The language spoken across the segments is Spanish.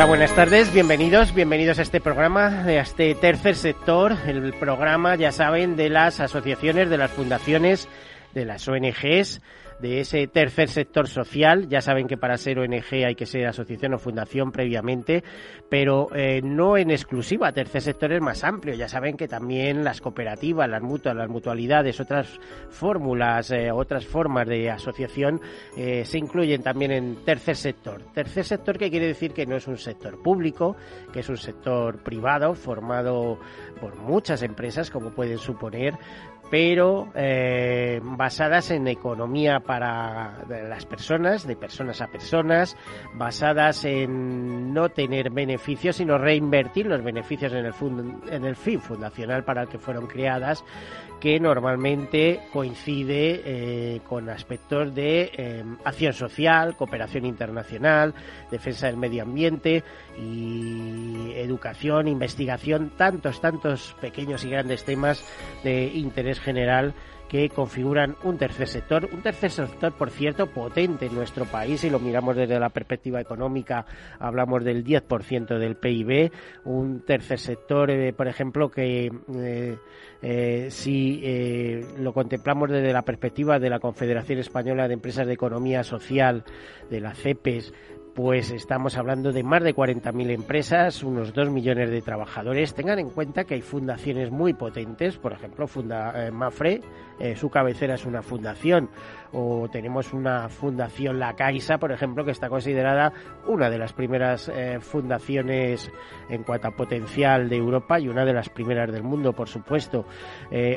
Hola, buenas tardes, bienvenidos, bienvenidos a este programa, a este tercer sector, el programa, ya saben, de las asociaciones, de las fundaciones, de las ONGs, de ese tercer sector social. Ya saben que para ser ONG hay que ser asociación o fundación previamente, pero eh, no en exclusiva. Tercer sector es más amplio. Ya saben que también las cooperativas, las mutuas, las mutualidades, otras fórmulas, eh, otras formas de asociación eh, se incluyen también en tercer sector. Tercer sector que quiere decir que no es un sector público, que es un sector privado formado por muchas empresas, como pueden suponer, pero eh, basadas en economía para las personas, de personas a personas, basadas en no tener beneficios, sino reinvertir los beneficios en el, en el fin fundacional para el que fueron creadas, que normalmente coincide eh, con aspectos de eh, acción social, cooperación internacional, defensa del medio ambiente y educación, investigación, tantos, tantos pequeños y grandes temas de interés general que configuran un tercer sector, un tercer sector, por cierto, potente en nuestro país, si lo miramos desde la perspectiva económica, hablamos del 10% del PIB, un tercer sector, eh, por ejemplo, que eh, eh, si lo contemplamos desde la perspectiva de la Confederación Española de Empresas de Economía Social, de la CEPES, pues estamos hablando de más de 40.000 empresas, unos 2 millones de trabajadores. Tengan en cuenta que hay fundaciones muy potentes, por ejemplo, Funda, eh, Mafre, eh, su cabecera es una fundación, o tenemos una fundación La Caixa, por ejemplo, que está considerada una de las primeras eh, fundaciones en cuanto a potencial de Europa y una de las primeras del mundo, por supuesto.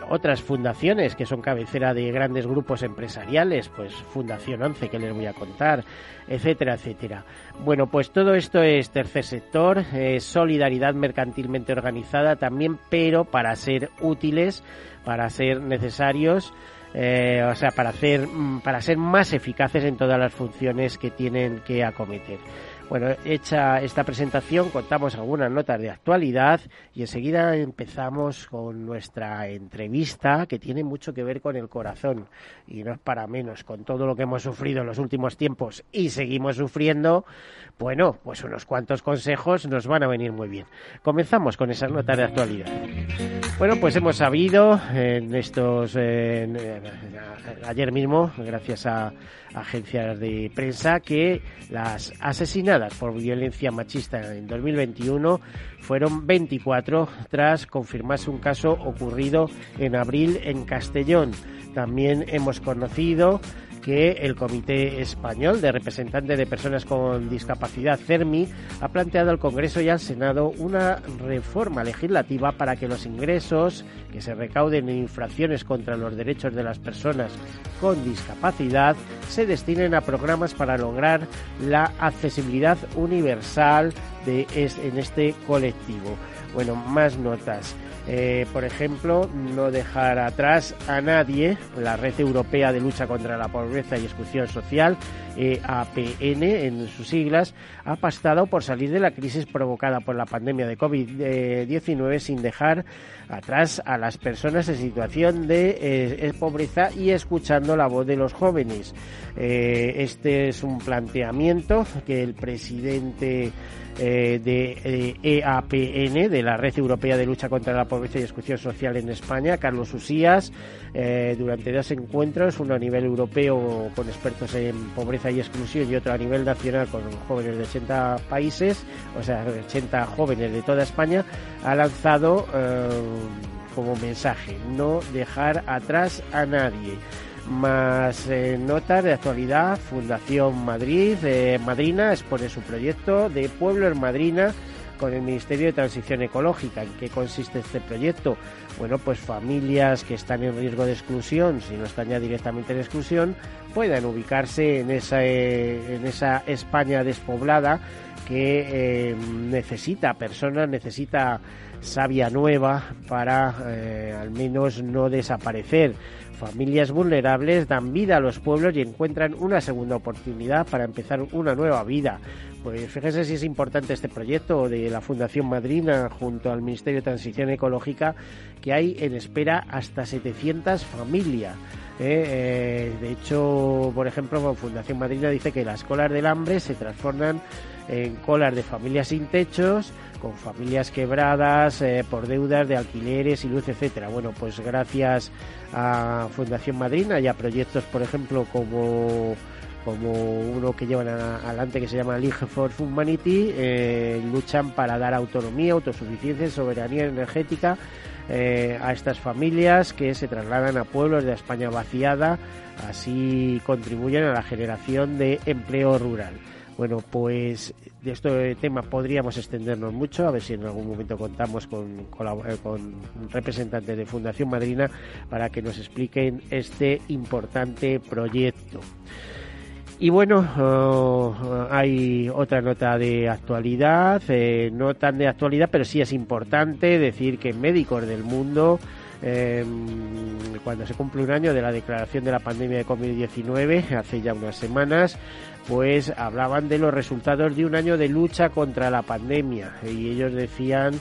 otras fundaciones que son cabecera de grandes grupos empresariales, pues Fundación 11, que les voy a contar, etcétera, etcétera. Bueno, pues todo esto es tercer sector, solidaridad mercantilmente organizada también, pero para ser útiles, para ser necesarios, eh, o sea, para hacer, mm, para ser más eficaces en todas las funciones que tienen que acometer. Bueno, hecha esta presentación, contamos algunas notas de actualidad y enseguida empezamos con nuestra entrevista que tiene mucho que ver con el corazón y no es para menos, con todo lo que hemos sufrido en los últimos tiempos y seguimos sufriendo, bueno, pues unos cuantos consejos nos van a venir muy bien. Comenzamos con esas notas de actualidad. Bueno, pues hemos sabido en estos, ayer mismo, gracias a agencias de prensa, que las asesinadas por violencia machista en 2021 fueron 24 tras confirmarse un caso ocurrido en abril en Castellón. También hemos conocido que el Comité Español de Representantes de Personas con Discapacidad, CERMI, ha planteado al Congreso y al Senado una reforma legislativa para que los ingresos que se recauden en infracciones contra los derechos de las personas con discapacidad se destinen a programas para lograr la accesibilidad universal de en este colectivo. Bueno, más notas. Eh, por ejemplo, no dejar atrás a nadie, la Red Europea de Lucha contra la Pobreza y Exclusión Social, EAPN en sus siglas, ha pastado por salir de la crisis provocada por la pandemia de COVID-19 sin dejar atrás a las personas en situación de eh, pobreza y escuchando la voz de los jóvenes. Eh, este es un planteamiento que el presidente eh, de EAPN, e de la Red Europea de Lucha contra la Pobreza y Exclusión Social en España, Carlos Usías, durante dos encuentros, uno a nivel europeo con expertos en pobreza y exclusión y otro a nivel nacional con jóvenes de 80 países, o sea, 80 jóvenes de toda España, ha lanzado eh, como mensaje no dejar atrás a nadie. Más eh, notas de actualidad, Fundación Madrid, eh, Madrina expone su proyecto de Pueblo en Madrina con el Ministerio de Transición Ecológica. ¿En qué consiste este proyecto? Bueno, pues familias que están en riesgo de exclusión, si no están ya directamente en exclusión, puedan ubicarse en esa, eh, en esa España despoblada que eh, necesita personas, necesita savia nueva para al menos no desaparecer. Familias vulnerables dan vida a los pueblos y encuentran una segunda oportunidad para empezar una nueva vida. Pues fíjese si es importante este proyecto de la Fundación Madrina junto al Ministerio de Transición Ecológica, que hay en espera hasta 700 familias. ¿Eh? Eh, de hecho, por ejemplo, Fundación Madrina dice que las colas del hambre se transforman en colas de familias sin techos, con familias quebradas eh, por deudas de alquileres y luz, etcétera. Bueno, pues gracias a Fundación Madrina y a proyectos, por ejemplo, como como uno que llevan adelante que se llama League for Humanity, eh, luchan para dar autonomía, autosuficiencia, soberanía energética eh, a estas familias que se trasladan a pueblos de España vaciada, así contribuyen a la generación de empleo rural. Bueno, pues de este tema podríamos extendernos mucho, a ver si en algún momento contamos con, eh, con, representantes de Fundación Madrina para que nos expliquen este importante proyecto. Y bueno, oh, hay otra nota de actualidad, eh, no tan de actualidad, pero sí es importante decir que médicos del mundo Em, cuando se cumple un año de la declaración de la pandemia de COVID-19, hace ya unas semanas, pues hablaban de los resultados de un año de lucha contra la pandemia. Y ellos decían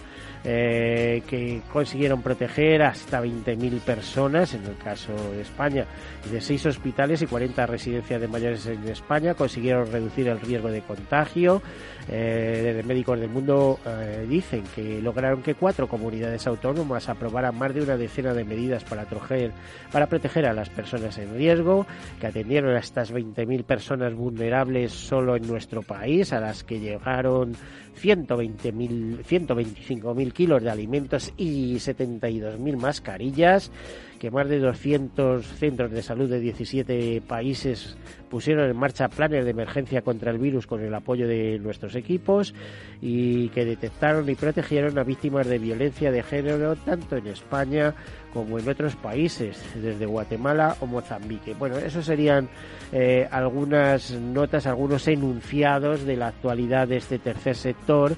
eh, que consiguieron proteger hasta 20.000 personas, en el caso de España, de seis hospitales y 40 residencias de mayores en España, consiguieron reducir el riesgo de contagio. Eh, médicos del mundo eh, dicen que lograron que cuatro comunidades autónomas aprobaran más de una decena de medidas para, trojer, para proteger a las personas en riesgo, que atendieron a estas 20.000 personas vulnerables solo en nuestro país, a las que llegaron 120.000, 125.000 kilos de alimentos y 72.000 mascarillas, que más de 200 centros de salud de 17 países pusieron en marcha planes de emergencia contra el virus con el apoyo de nuestros equipos y que detectaron y protegieron a víctimas de violencia de género tanto en España como en otros países, desde Guatemala o Mozambique. Bueno, eso serían eh, algunas notas, algunos enunciados de la actualidad de este tercer sector.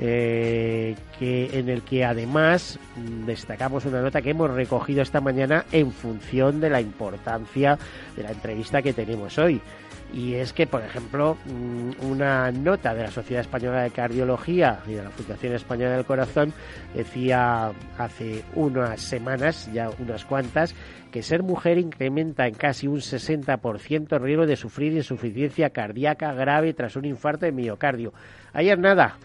Eh, que en el que además destacamos una nota que hemos recogido esta mañana en función de la importancia de la entrevista que tenemos hoy y es que, por ejemplo, mm, una nota de la Sociedad Española de Cardiología y de la Fundación Española del Corazón decía hace unas semanas, ya unas cuantas, que ser mujer incrementa en casi un 60% el riesgo de sufrir insuficiencia cardíaca grave tras un infarto de miocardio. Ayer nada.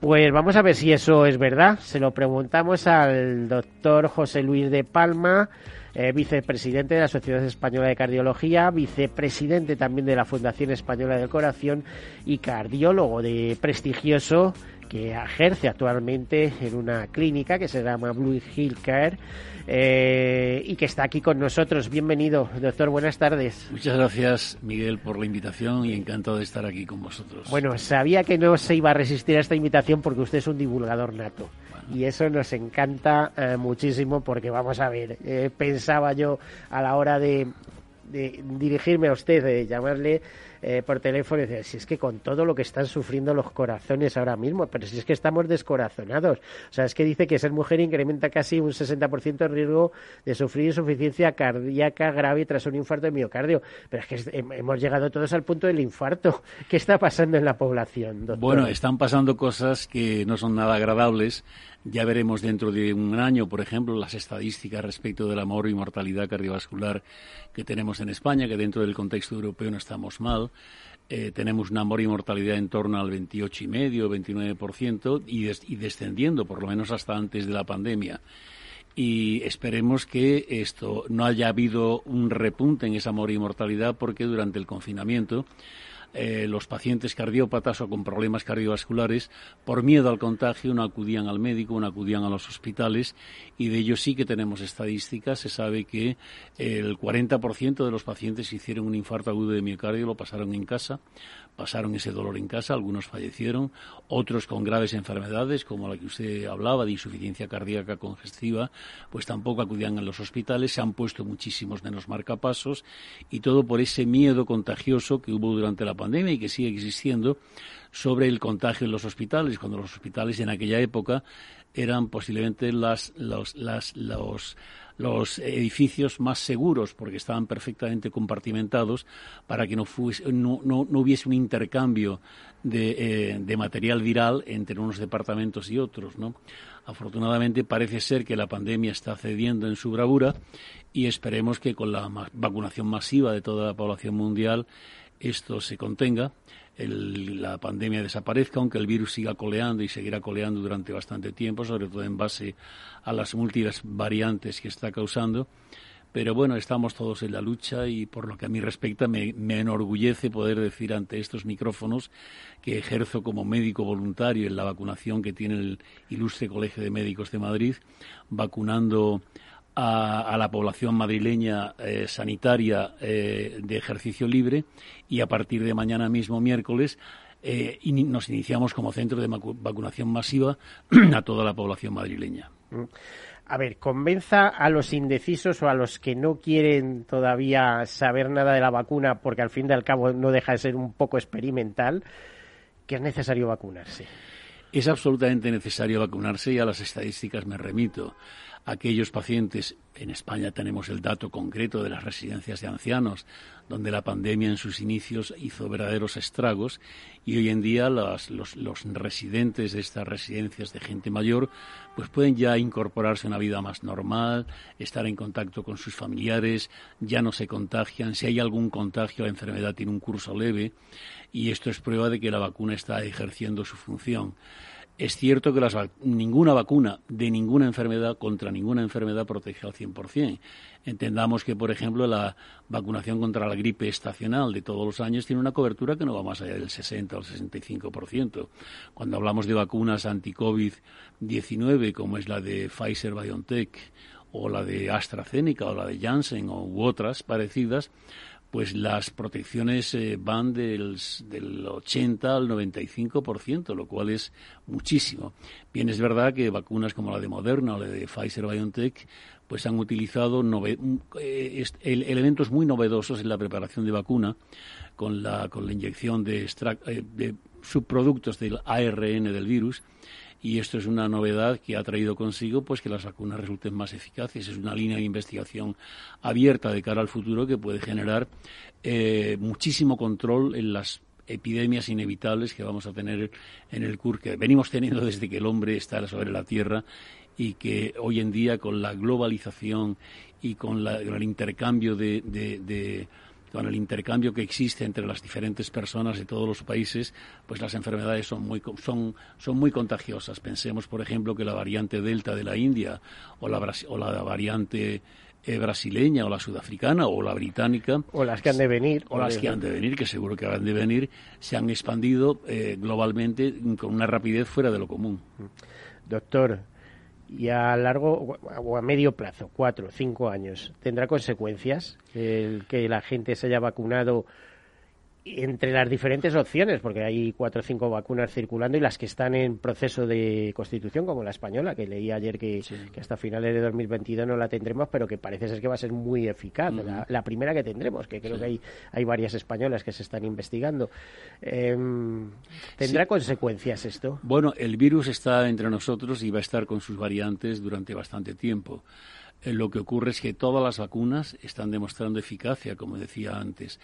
Pues vamos a ver si eso es verdad. Se lo preguntamos al doctor José Luis de Palma, eh, vicepresidente de la Sociedad Española de Cardiología, vicepresidente también de la Fundación Española del Corazón y cardiólogo de prestigioso que ejerce actualmente en una clínica que se llama Blue Hill Care eh, y que está aquí con nosotros. Bienvenido, doctor, buenas tardes. Muchas gracias, Miguel, por la invitación y encantado de estar aquí con vosotros. Bueno, sabía que no se iba a resistir a esta invitación porque usted es un divulgador nato y eso nos encanta eh, muchísimo porque vamos a ver, eh, pensaba yo a la hora de, dirigirme a usted, de llamarle eh, por teléfono y decir, si es que con todo lo que están sufriendo los corazones ahora mismo, pero si es que estamos descorazonados. O sea, es que dice que ser mujer incrementa casi un 60% el riesgo de sufrir insuficiencia cardíaca grave tras un infarto de miocardio. Pero es que hemos llegado todos al punto del infarto. ¿Qué está pasando en la población, doctor? Bueno, están pasando cosas que no son nada agradables ya veremos dentro de un año, por ejemplo, las estadísticas respecto del amor y mortalidad cardiovascular que tenemos en España, que dentro del contexto europeo no estamos mal. Eh, tenemos una y mortalidad en torno al 28,5, 29% y, y descendiendo, por lo menos hasta antes de la pandemia. y esperemos que esto no haya habido un repunte en esa mortalidad porque durante el confinamiento eh, los pacientes cardiópatas o con problemas cardiovasculares, por miedo al contagio, no acudían al médico, no acudían a los hospitales y de ello sí que tenemos estadísticas. Se sabe que el 40% de los pacientes que hicieron un infarto agudo de miocardio lo pasaron en casa, pasaron ese dolor en casa, algunos fallecieron, otros con graves enfermedades, como la que usted hablaba, de insuficiencia cardíaca congestiva, pues tampoco acudían a los hospitales, se han puesto muchísimos menos marcapasos y todo por ese miedo contagioso que hubo durante la pandemia y que sigue existiendo sobre el contagio en los hospitales, cuando los hospitales en aquella época eran posiblemente las, los, las, los los edificios más seguros porque estaban perfectamente compartimentados para que no, no, hubiese un intercambio de, eh, material viral entre unos departamentos y otros. ¿no? Afortunadamente parece ser que la pandemia está cediendo en su bravura y esperemos que con la vacunación masiva de toda la población mundial esto se contenga la pandemia desaparezca, aunque el virus siga coleando y seguirá coleando durante bastante tiempo, sobre todo en base a las múltiples variantes que está causando. Pero bueno, estamos todos en la lucha y por lo que a mí respecta me, me, enorgullece poder decir ante estos micrófonos que ejerzo como médico voluntario en la vacunación que tiene el ilustre Colegio de Médicos de Madrid, vacunando a, la población madrileña eh, sanitaria eh, de ejercicio libre y a partir de mañana mismo, miércoles, eh, nos iniciamos como centro de vacunación masiva a toda la población madrileña. Mm. A ver, convenza a los indecisos o a los que no quieren todavía saber nada de la vacuna, porque al fin y al cabo no deja de ser un poco experimental, que es necesario vacunarse. Es absolutamente necesario vacunarse y a las estadísticas me remito aquellos pacientes, en España tenemos el dato concreto de las residencias de ancianos, donde la pandemia en sus inicios hizo verdaderos estragos y hoy en día los, residentes de estas residencias de gente mayor pues pueden ya incorporarse a una vida más normal, estar en contacto con sus familiares, ya no se contagian, si hay algún contagio la enfermedad tiene un curso leve y esto es prueba de que la vacuna está ejerciendo su función. Es cierto que ninguna vacuna de ninguna enfermedad contra ninguna enfermedad protege al 100%. Entendamos que, por ejemplo, la vacunación contra la gripe estacional de todos los años tiene una cobertura que no va más allá del 60 o el 65%. Cuando hablamos de vacunas anti-COVID-19, como es la de Pfizer BioNTech o la de AstraZeneca o la de Janssen u otras parecidas, pues las protecciones eh, van del, del 80 al 95%, lo cual es muchísimo. Bien, es verdad que vacunas como la de Moderna o la de Pfizer BioNTech pues han utilizado eh, elementos muy novedosos en la preparación de vacuna con la, con la inyección de, eh, de subproductos del ARN del virus y esto es una novedad que ha traído consigo pues que las vacunas resulten más eficaces. Es una línea de investigación abierta de cara al futuro que puede generar eh, muchísimo control en las epidemias inevitables que vamos a tener en el CUR, que venimos teniendo desde que el hombre está sobre la Tierra y que hoy en día con la globalización y con, el intercambio de con el intercambio que existe entre las diferentes personas de todos los países, pues las enfermedades son muy, son, son muy contagiosas. Pensemos, por ejemplo, que la variante Delta de la India o la, o la variante eh, brasileña o la sudafricana o la británica. O las que han de venir. O las que han de venir, que seguro que han de venir, se han expandido eh, globalmente con una rapidez fuera de lo común. Doctor, y a largo o a medio plazo, cuatro, cinco años, ¿tendrá consecuencias el que la gente se haya vacunado entre las diferentes opciones, porque hay cuatro o cinco vacunas circulando y las que están en proceso de constitución, como la española, que leí ayer que, hasta finales de 2022 no la tendremos, pero que parece ser que va a ser muy eficaz. la, primera que tendremos, que creo que hay, hay varias españolas que se están investigando. Em, ¿Tendrá consecuencias esto? Bueno, el virus está entre nosotros y va a estar con sus variantes durante bastante tiempo. eh, lo que ocurre es que todas las vacunas están demostrando eficacia, como decía antes.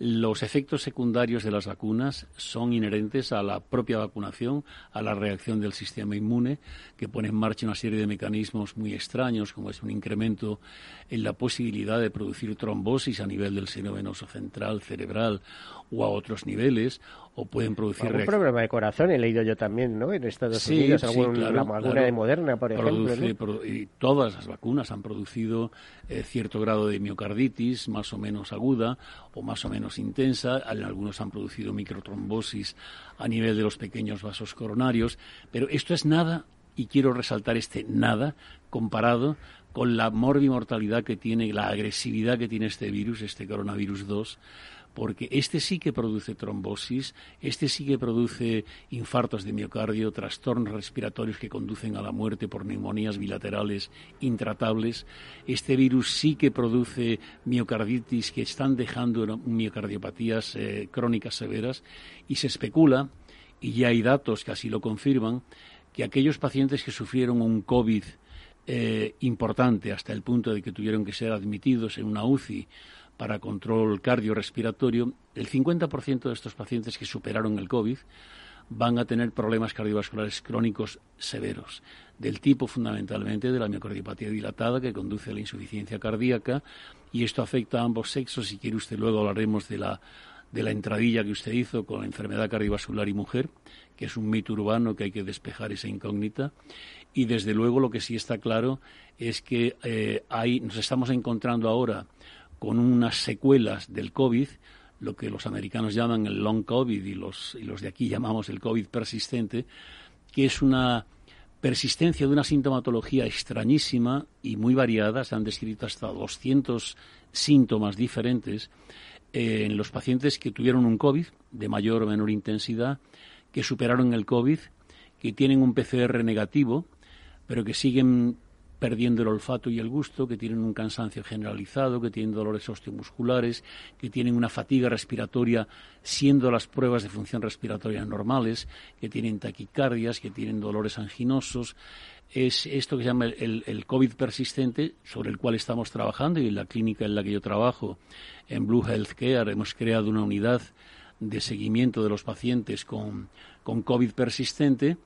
Los efectos secundarios de las vacunas son inherentes a la propia vacunación, a la reacción del sistema inmune, que pone en marcha una serie de mecanismos muy extraños, como es un incremento en la posibilidad de producir trombosis a nivel del seno venoso central, cerebral o a otros niveles, o pueden producir... Un problema de corazón he leído yo también, ¿no? En Estados Unidos, la vacuna de Moderna, por ejemplo. y todas las vacunas han producido eh, cierto grado de miocarditis, más o menos aguda o más o menos intensa. Algunos han producido microtrombosis a nivel de los pequeños vasos coronarios. Pero esto es nada, y quiero resaltar este nada, comparado con la morbimortalidad que tiene, la agresividad que tiene este virus, este coronavirus 2, porque este sí que produce trombosis, este sí que produce infartos de miocardio, trastornos respiratorios que conducen a la muerte por neumonías bilaterales intratables, este virus sí que produce miocarditis que están dejando miocardiopatías eh, crónicas severas y se especula, y ya hay datos que así lo confirman, que aquellos pacientes que sufrieron un COVID eh, importante hasta el punto de que tuvieron que ser admitidos en una UCI para control cardiorrespiratorio, el 50% de estos pacientes que superaron el COVID van a tener problemas cardiovasculares crónicos severos, del tipo fundamentalmente de la miocardiopatía dilatada que conduce a la insuficiencia cardíaca y esto afecta a ambos sexos. Si quiere usted luego hablaremos de la, de la entradilla que usted hizo con la enfermedad cardiovascular y mujer, que es un mito urbano que hay que despejar esa incógnita. Y desde luego lo que sí está claro es que eh, nos estamos encontrando ahora con unas secuelas del COVID, lo que los americanos llaman el long COVID y los, y los de aquí llamamos el COVID persistente, que es una persistencia de una sintomatología extrañísima y muy variada. Se han descrito hasta 200 síntomas diferentes eh, en los pacientes que tuvieron un COVID de mayor o menor intensidad, que superaron el COVID, que tienen un PCR negativo, pero que siguen perdiendo el olfato y el gusto, que tienen un cansancio generalizado, que tienen dolores osteomusculares, que tienen una fatiga respiratoria siendo las pruebas de función respiratoria normales, que tienen taquicardias, que tienen dolores anginosos. Es esto que se llama el, el COVID persistente, sobre el cual estamos trabajando y en la clínica en la que yo trabajo, en Blue Health Care, hemos creado una unidad de seguimiento de los pacientes con, con COVID persistente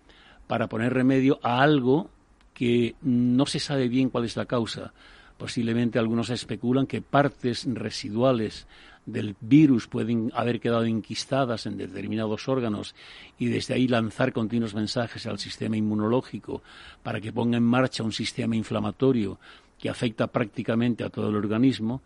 para poner remedio a algo que no se sabe bien cuál es la causa. Posiblemente algunos especulan que partes residuales del virus pueden haber quedado inquistadas en determinados órganos y desde ahí lanzar continuos mensajes al sistema inmunológico para que ponga en marcha un sistema inflamatorio que afecta prácticamente a todo el organismo.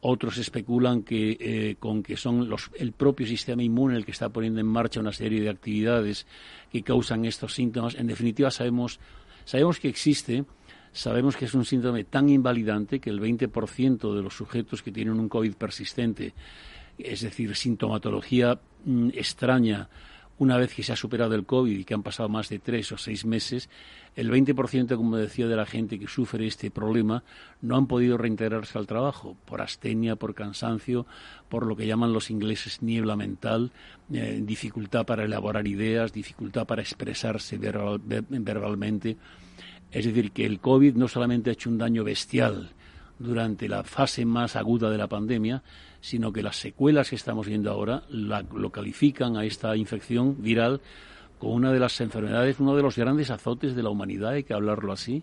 Otros especulan que eh, con que son el propio sistema inmune el que está poniendo en marcha una serie de actividades que causan estos síntomas. En definitiva, sabemos Sabemos que existe, sabemos que es un síndrome tan invalidante que el 20% de los sujetos que tienen un COVID persistente, es decir, sintomatología mm, extraña, una vez que se ha superado el COVID y que han pasado más de tres o seis meses, el 20%, como decía, de la gente que sufre este problema no han podido reintegrarse al trabajo por astenia, por cansancio, por lo que llaman los ingleses niebla mental, eh, dificultad para elaborar ideas, dificultad para expresarse verbalmente. Es decir, que el COVID no solamente ha hecho un daño bestial durante la fase más aguda de la pandemia, sino que las secuelas que estamos viendo ahora lo califican a esta infección viral como una de las enfermedades, uno de los grandes azotes de la humanidad, hay que hablarlo así,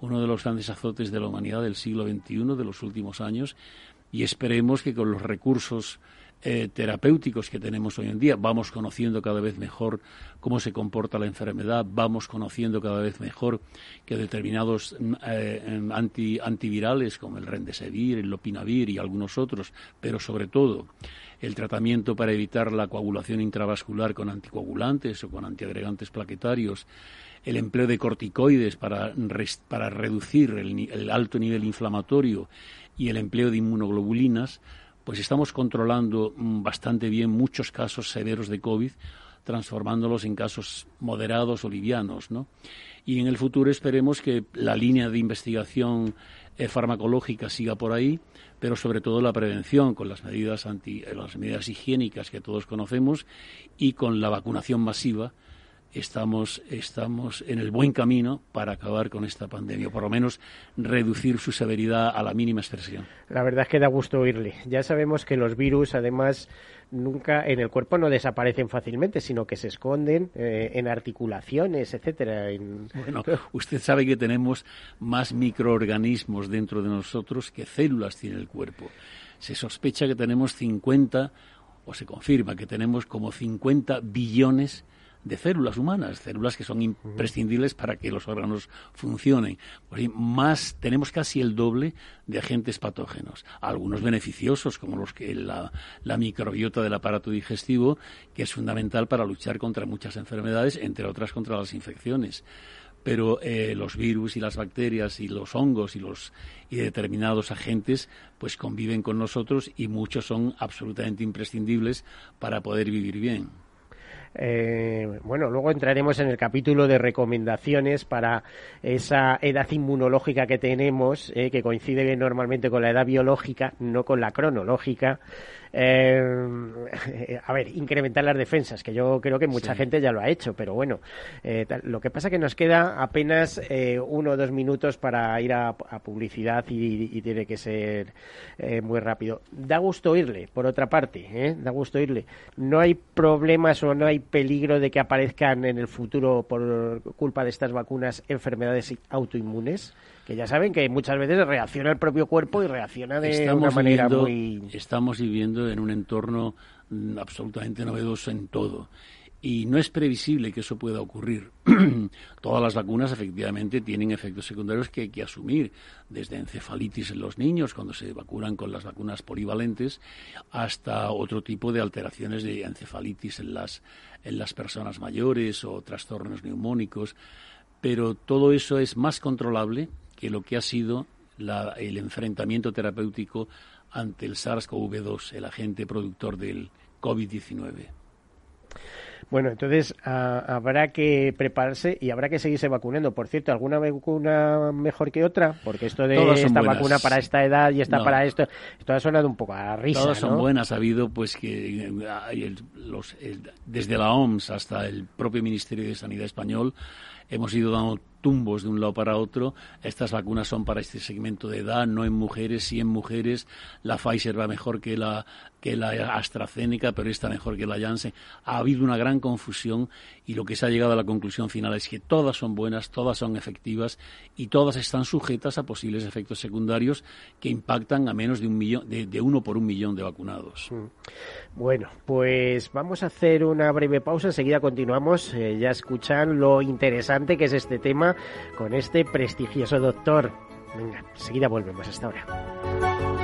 uno de los grandes azotes de la humanidad del siglo XXI, de los últimos años, y esperemos que con los recursos eh, terapéuticos que tenemos hoy en día. Vamos conociendo cada vez mejor cómo se comporta la enfermedad, vamos conociendo cada vez mejor que determinados mm, eh, anti, antivirales como el Rendesevir, el Lopinavir y algunos otros, pero sobre todo el tratamiento para evitar la coagulación intravascular con anticoagulantes o con antiagregantes plaquetarios, el empleo de corticoides para, para reducir el alto nivel inflamatorio y el empleo de inmunoglobulinas, pues estamos controlando mm, bastante bien muchos casos severos de COVID, transformándolos en casos moderados o livianos, ¿no? Y en el futuro esperemos que la línea de investigación eh, farmacológica siga por ahí, pero sobre todo la prevención con las medidas anti, las medidas higiénicas que todos conocemos y con la vacunación masiva estamos, estamos en el buen camino para acabar con esta pandemia, o por lo menos reducir su severidad a la mínima expresión. La verdad es que da gusto oírle. Ya sabemos que los virus, además, nunca en el cuerpo no desaparecen fácilmente, sino que se esconden eh, en articulaciones, etcétera. Bueno, usted sabe que tenemos más microorganismos dentro de nosotros que células tiene el cuerpo. Se sospecha que tenemos 50 o se confirma que tenemos como 50 billones de células humanas, células que son imprescindibles para que los órganos funcionen. más tenemos casi el doble de agentes patógenos, algunos beneficiosos como los que la, microbiota del aparato digestivo, que es fundamental para luchar contra muchas enfermedades, entre otras contra las infecciones pero eh, los virus y las bacterias y los hongos y los y determinados agentes pues conviven con nosotros y muchos son absolutamente imprescindibles para poder vivir bien. Eh, bueno, luego entraremos en el capítulo de recomendaciones para esa edad inmunológica que tenemos, eh, que coincide normalmente con la edad biológica, no con la cronológica. Eh, a ver, incrementar las defensas, que yo creo que mucha gente ya lo ha hecho, pero bueno, eh, lo que pasa es que nos queda apenas eh, uno o dos minutos para ir a, publicidad y, tiene que ser muy rápido. Da gusto oírle, por otra parte, da gusto oírle. No hay problemas o no hay peligro de que aparezcan en el futuro, por culpa de estas vacunas, enfermedades autoinmunes que ya saben que muchas veces reacciona el propio cuerpo y reacciona de una manera muy... Estamos viviendo en un entorno mm, absolutamente novedoso en todo. Y no es previsible que eso pueda ocurrir. Todas las vacunas efectivamente tienen efectos secundarios que hay que asumir, desde encefalitis en los niños, cuando se vacunan con las vacunas polivalentes, hasta otro tipo de alteraciones de encefalitis en las, en las personas mayores o trastornos neumónicos. Pero todo eso es más controlable que lo que ha sido el enfrentamiento terapéutico ante el SARS-CoV-2, el agente productor del COVID-19. Bueno, entonces habrá que prepararse y habrá que seguirse vacunando. Por cierto, ¿alguna vacuna mejor que otra? Porque esto de esta vacuna para esta edad y esta para esto, esto ha sonado un poco a risa. Todas son buenas. Ha habido, pues, que los, desde la OMS hasta el propio Ministerio de Sanidad español hemos ido dando tumbos de un lado para otro. Estas vacunas son para este segmento de edad, no en mujeres, sí en mujeres. La Pfizer va mejor que la, que la AstraZeneca, pero esta mejor que la Janssen. Ha habido una gran confusión y lo que se ha llegado a la conclusión final es que todas son buenas, todas son efectivas y todas están sujetas a posibles efectos secundarios que impactan a menos de, un millón, de, uno por un millón de vacunados. Mm. Bueno, pues vamos a hacer una breve pausa, enseguida continuamos. Eh, ya escuchan lo interesante que es este tema con este prestigioso doctor. Venga, enseguida volvemos hasta ahora.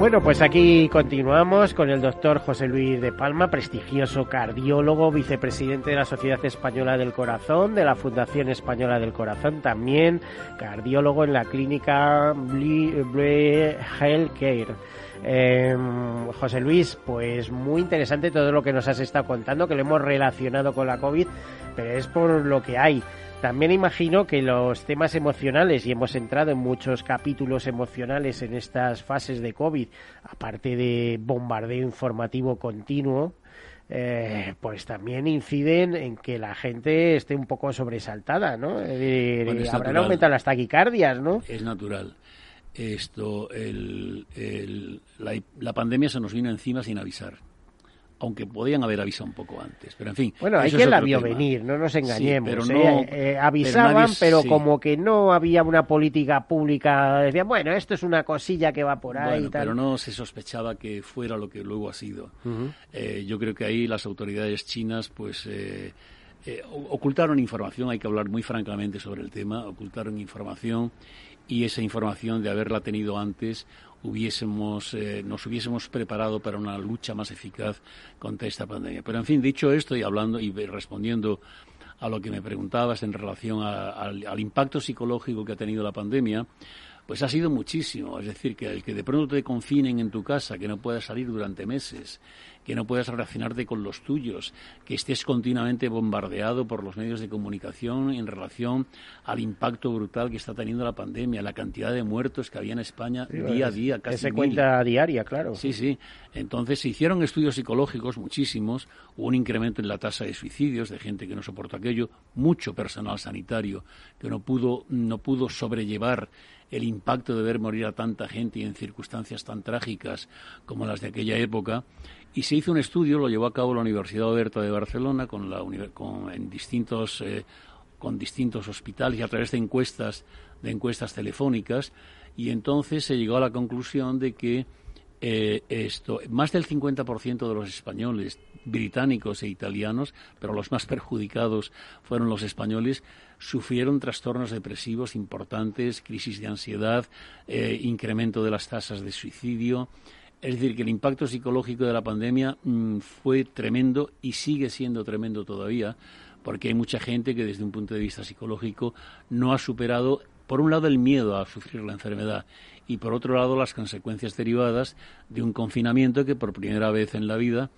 Bueno, pues aquí continuamos con el doctor José Luis de Palma, prestigioso cardiólogo, vicepresidente de la Sociedad Española del Corazón, de la Fundación Española del Corazón, también cardiólogo en la clínica Blue Healthcare. Eh, José Luis, pues muy interesante todo lo que nos has estado contando, que lo hemos relacionado con la COVID, pero es por lo que hay. También imagino que los temas emocionales, y hemos entrado en muchos capítulos emocionales en estas fases de COVID, aparte de bombardeo informativo continuo, eh, pues también inciden en que la gente esté un poco sobresaltada, ¿no? Eh, Bueno, habrán aumentado las taquicardias, ¿no? Es natural. Esto, el, el- la, la pandemia se nos vino encima sin avisar. Aunque podían haber avisado un poco antes. Pero en fin. Bueno, hay quien la vio tema. venir, no nos Sí, engañemos. pero ¿eh? no- Eh, pero avisaban, nadie- pero sí. como que no había una política pública. Decían, bueno, esto es una cosilla que va por ahí Bueno, y tal. pero no se sospechaba que fuera lo que luego ha sido. Eh, yo creo que ahí las autoridades chinas, pues, ocultaron información. Hay que hablar muy francamente sobre el tema. Ocultaron información y esa información de haberla tenido antes hubiésemos eh, nos hubiésemos preparado para una lucha más eficaz contra esta pandemia. Pero en fin, dicho esto y hablando y respondiendo a lo que me preguntabas en relación a- al, al impacto psicológico que ha tenido la pandemia, pues ha sido muchísimo. Es decir, que el que de pronto te confinen en tu casa, que no puedas salir durante meses, que no puedas relacionarte con los tuyos, que estés continuamente bombardeado por los medios de comunicación en relación al impacto brutal que está teniendo la pandemia, la cantidad de muertos que había en España Sí, día a día, que casi se mil. cuenta diaria, claro. Sí, sí. Entonces se hicieron estudios psicológicos, muchísimos. Hubo un incremento en la tasa de suicidios de gente que no soportó aquello. Mucho personal sanitario que no pudo, no pudo sobrellevar el impacto de ver morir a tanta gente y en circunstancias tan trágicas como las de aquella época. Y se hizo un estudio, lo llevó a cabo la Universidad Oberta de Barcelona con la, con, en distintos eh, con distintos hospitales y a través de encuestas de encuestas telefónicas y entonces se llegó a la conclusión de que eh, esto más del 50% de los españoles británicos e italianos, pero los más perjudicados fueron los españoles, sufrieron trastornos depresivos importantes, crisis de ansiedad, eh, incremento de las tasas de suicidio. Es decir, que el impacto psicológico de la pandemia mm, fue tremendo y sigue siendo tremendo todavía, porque hay mucha gente que desde un punto de vista psicológico no ha superado, por un lado, el miedo a sufrir la enfermedad y por otro lado, las consecuencias derivadas de un confinamiento que por primera vez en la vida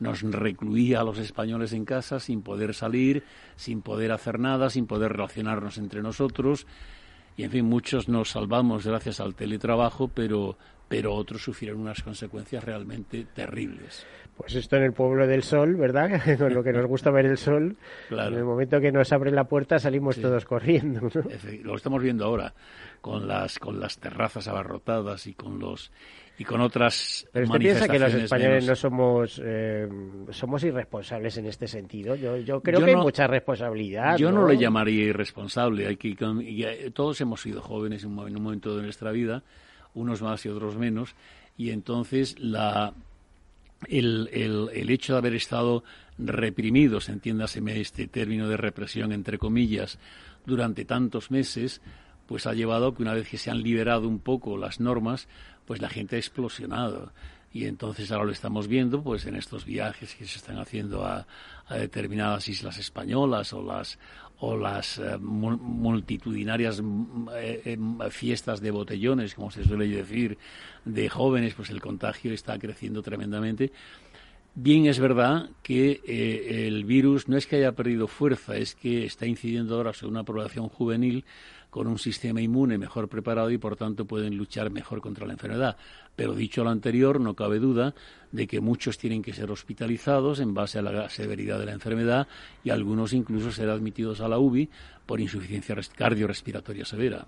nos recluía a los españoles en casa sin poder salir, sin poder hacer nada, sin poder relacionarnos entre nosotros. Y en fin, muchos nos salvamos gracias al teletrabajo, pero, pero otros sufrieron unas consecuencias realmente terribles. Pues esto en el pueblo del sol, ¿verdad? Con lo que nos gusta ver el sol. Claro. En el momento que nos abren la puerta salimos Sí. todos corriendo. Lo estamos viendo ahora con las con las terrazas abarrotadas y con los y con otras Pero usted piensa que los españoles menos- no somos eh, somos irresponsables en este sentido. Yo, yo creo Yo que no- hay mucha responsabilidad. Yo no le llamaría irresponsable. Hay que, eh, todos hemos sido jóvenes en un, mo- en un momento de nuestra vida, unos más y otros menos, y entonces la, el, el, el hecho de haber estado reprimidos, entiéndaseme este término de represión entre comillas, durante tantos meses, pues ha llevado a que una vez que se han liberado un poco las normas, pues la gente ha explosionado. y entonces ahora lo estamos viendo pues en estos viajes que se están haciendo a, determinadas islas españolas o las o las eh, multitudinarias mm, eh, em, fiestas de botellones como se suele decir de jóvenes pues el contagio está creciendo tremendamente Bien es verdad que eh, el virus no es que haya perdido fuerza, es que está incidiendo ahora sobre una población juvenil con un sistema inmune mejor preparado y por tanto pueden luchar mejor contra la enfermedad. Pero dicho lo anterior, no cabe duda de que muchos tienen que ser hospitalizados en base a la severidad de la enfermedad y algunos incluso ser admitidos a la UBI por insuficiencia cardiorrespiratoria severa.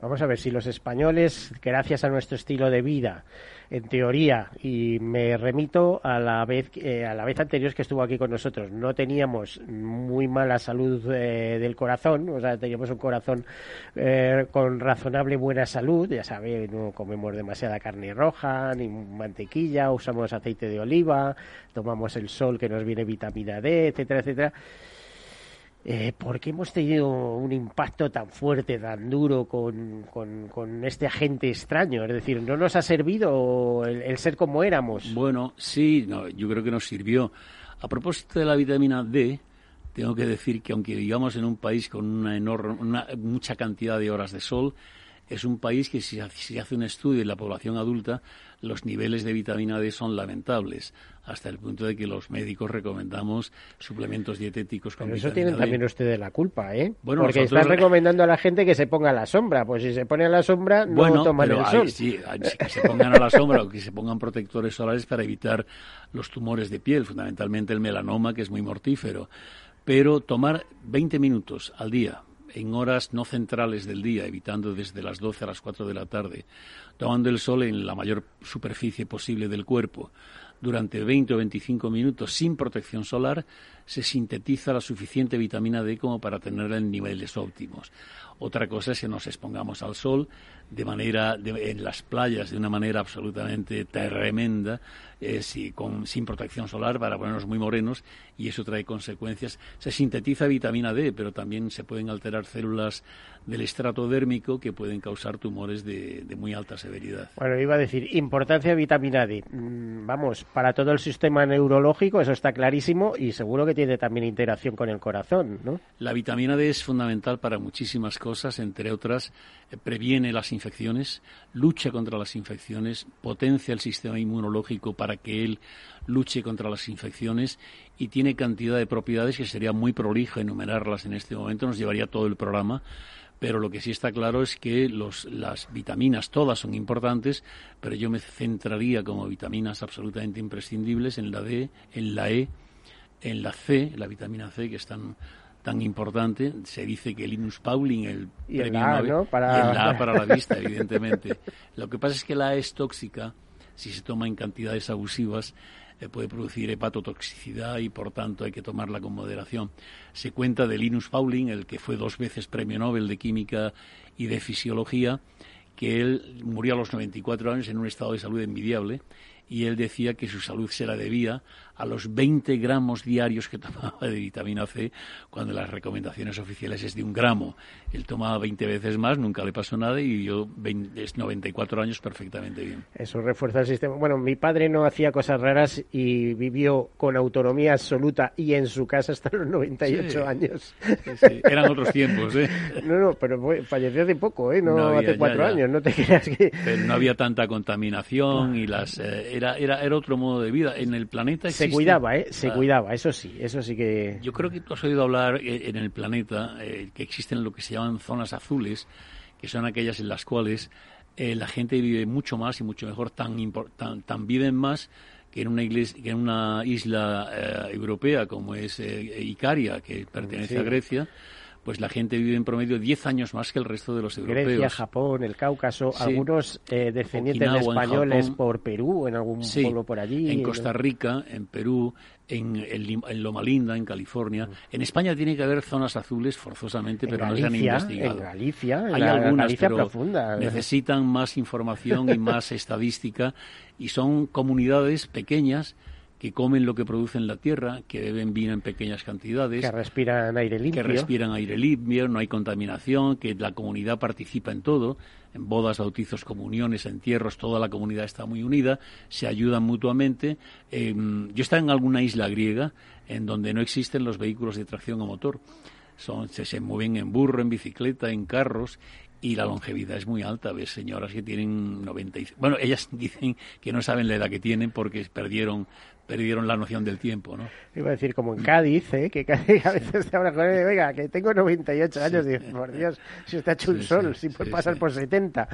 Vamos a ver si los españoles, gracias a nuestro estilo de vida, en teoría, y me remito a la vez eh, a la vez anterior que estuvo aquí con nosotros, no teníamos muy mala salud eh, del corazón, o sea, teníamos un corazón eh, con razonable buena salud, ya sabéis, no comemos demasiada carne roja ni mantequilla, usamos aceite de oliva, tomamos el sol que nos viene vitamina D, etcétera, etcétera eh, ¿por qué hemos tenido un impacto tan fuerte, tan duro con, con, este agente extraño? Es decir, ¿no nos ha servido el, ser como éramos? Bueno, sí, no, yo creo que nos sirvió. A propósito de la vitamina D, tengo que decir que aunque vivamos en un país con una enorme, mucha cantidad de horas de sol, es un país que si se hace un estudio en la población adulta, los niveles de vitamina D son lamentables, hasta el punto de que los médicos recomendamos suplementos dietéticos con Pero eso tienen también ustedes la culpa, ¿eh? Bueno, Porque están recomendando a la gente que se ponga a la sombra. Pues si se pone a la sombra, no toman el sol. Sí, que se pongan a la sombra o que se pongan protectores solares para evitar los tumores de piel, fundamentalmente el melanoma, que es muy mortífero. Pero tomar 20 minutos al día, en horas no centrales del día, evitando desde las 12 a las 4 de la tarde, tomando el sol en la mayor superficie posible del cuerpo durante 20 o 25 minutos sin protección solar, se sintetiza la suficiente vitamina D como para tenerla en niveles óptimos. Otra cosa es que nos expongamos al sol de manera en las playas de una manera absolutamente tremenda eh, con, sin protección solar para ponernos muy morenos y eso trae consecuencias. Se sintetiza vitamina D, pero también se pueden alterar células del estrato dérmico que pueden causar tumores de, muy alta severidad. Bueno, iba a decir, importancia de vitamina D. Mm, vamos, para todo el sistema neurológico, eso está clarísimo y seguro que tiene también interacción con el corazón, ¿no? La vitamina D es fundamental para muchísimas cosas, entre otras, eh, previene las infecciones, lucha contra las infecciones, potencia el sistema inmunológico para que él luche contra las infecciones y tiene cantidad de propiedades que sería muy prolijo enumerarlas en este momento, nos llevaría todo el programa pero lo que sí está claro es que las vitaminas todas son importantes, pero yo me centraría como vitaminas absolutamente imprescindibles en la D, en la E, en la C, la vitamina C, que es tan, tan importante. Se dice que Linus Pauling, el y premio para... y la A para la vista, evidentemente. Lo que pasa es que la A es tóxica si se toma en cantidades abusivas eh, puede producir hepatotoxicidad y por tanto hay que tomarla con moderación. Se cuenta de Linus Pauling, el que fue dos veces premio Nobel de Química y de Fisiología, que él murió a los 94 años en un estado de salud envidiable y él decía que su salud se la debía a los 20 gramos diarios que tomaba de vitamina C, cuando las recomendaciones oficiales es de un gramo. Él tomaba 20 veces más, nunca le pasó nada y vivió 94 años perfectamente bien. Eso refuerza el sistema. Bueno, mi padre no hacía cosas raras y vivió con autonomía absoluta y en su casa hasta los 98 años. Sí, Eran otros tiempos, ¿eh? No, no, pero falleció hace poco, ¿eh? No, hace cuatro años, no te creas que... Pero no había tanta contaminación y las... Eh, era, era, era otro modo de vida. En el planeta se cuidaba, ¿eh? Se cuidaba, eso sí, eso sí que... Yo creo que tú has oído hablar eh, en el planeta eh, que existen lo que se llaman zonas azules, que son aquellas en las cuales eh, la gente vive mucho más y mucho mejor, tan, tan, tan viven más que en una, iglesia, que en una isla europea como es Icaria, que pertenece a Grecia pues la gente vive en promedio 10 años más que el resto de los europeos. Grecia, Japón, el Cáucaso, algunos eh, descendientes de españoles por Perú, en algún pueblo por allí. En Costa Rica, en Perú, en, en, Loma Linda, en California. En España tiene que haber zonas azules forzosamente, pero no se han investigado. En Galicia, Hay algunas, profunda. necesitan más información y más estadística y son comunidades pequeñas que comen lo que producen la tierra, que beben vino en pequeñas cantidades. Que respiran aire limpio. Que respiran aire limpio, no hay contaminación, que la comunidad participa en todo. En bodas, bautizos, comuniones, entierros, toda la comunidad está muy unida, se ayudan mutuamente. Em, yo estaba en alguna isla griega en donde no existen los vehículos de tracción a motor. Son, se, se mueven en burro, en bicicleta, en carros y la longevidad es muy alta. Ves señoras que tienen 90 Bueno, ellas dicen que no saben la edad que tienen porque perdieron perdieron la noción del tiempo, ¿no? Iba a decir como en Cádiz, ¿eh? que Cádiz a veces te habla con él, venga, que tengo 98 años, y por Dios, si usted ha hecho un sol, si puede pasar por 70.